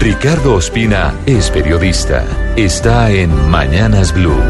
Ricardo Ospina es periodista. Está en Mañanas Blue.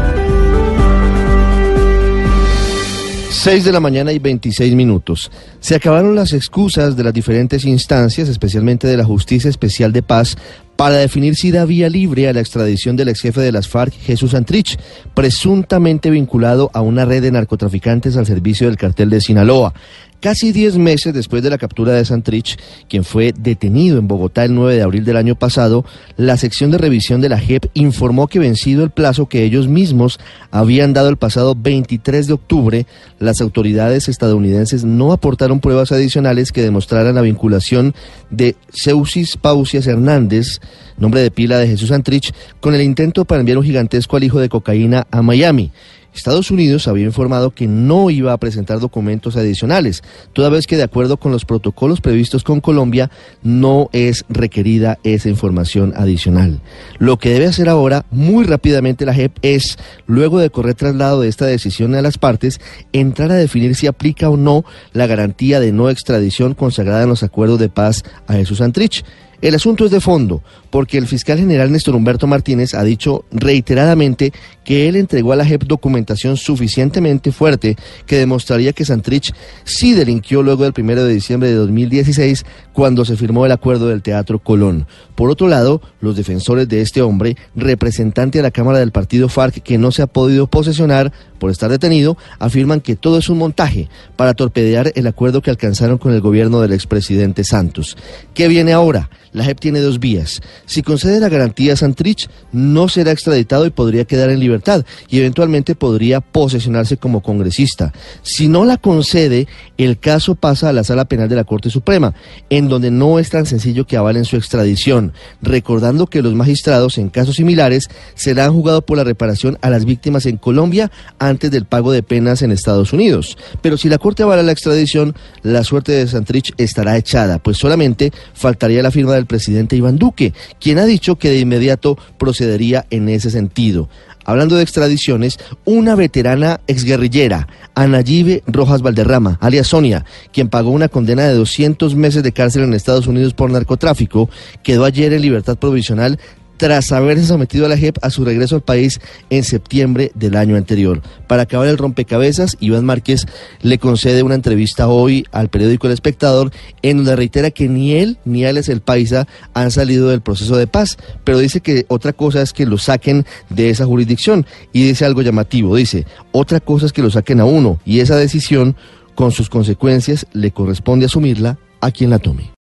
6 de la mañana y 26 minutos. Se acabaron las excusas de las diferentes instancias, especialmente de la Justicia Especial de Paz, para definir si da vía libre a la extradición del ex jefe de las FARC, Jesús Antrich, presuntamente vinculado a una red de narcotraficantes al servicio del cartel de Sinaloa. Casi 10 meses después de la captura de Santrich, quien fue detenido en Bogotá el 9 de abril del año pasado, la sección de revisión de la JEP informó que vencido el plazo que ellos mismos habían dado el pasado 23 de octubre, las autoridades estadounidenses no aportaron pruebas adicionales que demostraran la vinculación de Seusis Pausias Hernández, nombre de pila de Jesús Santrich, con el intento para enviar un gigantesco alijo de cocaína a Miami. Estados Unidos había informado que no iba a presentar documentos adicionales, toda vez que de acuerdo con los protocolos previstos con Colombia no es requerida esa información adicional. Lo que debe hacer ahora muy rápidamente la JEP es, luego de correr traslado de esta decisión a las partes, entrar a definir si aplica o no la garantía de no extradición consagrada en los acuerdos de paz a Jesús Antrich. El asunto es de fondo, porque el fiscal general Néstor Humberto Martínez ha dicho reiteradamente que él entregó a la JEP documentación suficientemente fuerte que demostraría que Santrich sí delinquió luego del 1 de diciembre de 2016 cuando se firmó el acuerdo del Teatro Colón. Por otro lado, los defensores de este hombre, representante de la Cámara del Partido FARC que no se ha podido posesionar por estar detenido, afirman que todo es un montaje para torpedear el acuerdo que alcanzaron con el gobierno del expresidente Santos. ¿Qué viene ahora? La JEP tiene dos vías. Si concede la garantía a Santrich, no será extraditado y podría quedar en libertad y eventualmente podría posesionarse como congresista. Si no la concede, el caso pasa a la Sala Penal de la Corte Suprema, en donde no es tan sencillo que avalen su extradición, recordando que los magistrados en casos similares serán juzgados por la reparación a las víctimas en Colombia antes del pago de penas en Estados Unidos. Pero si la Corte avala la extradición, la suerte de Santrich estará echada, pues solamente faltaría la firma del presidente Iván Duque, quien ha dicho que de inmediato procedería en ese sentido. Hablando de extradiciones, una veterana exguerrillera, Anayibe Rojas Valderrama, alias Sonia, quien pagó una condena de 200 meses de cárcel en Estados Unidos por narcotráfico, quedó ayer en libertad provisional tras haberse sometido a la JEP a su regreso al país en septiembre del año anterior. Para acabar el rompecabezas, Iván Márquez le concede una entrevista hoy al periódico El Espectador en donde reitera que ni él ni Alex el Paisa han salido del proceso de paz, pero dice que otra cosa es que lo saquen de esa jurisdicción y dice algo llamativo, dice, otra cosa es que lo saquen a uno y esa decisión con sus consecuencias le corresponde asumirla a quien la tome.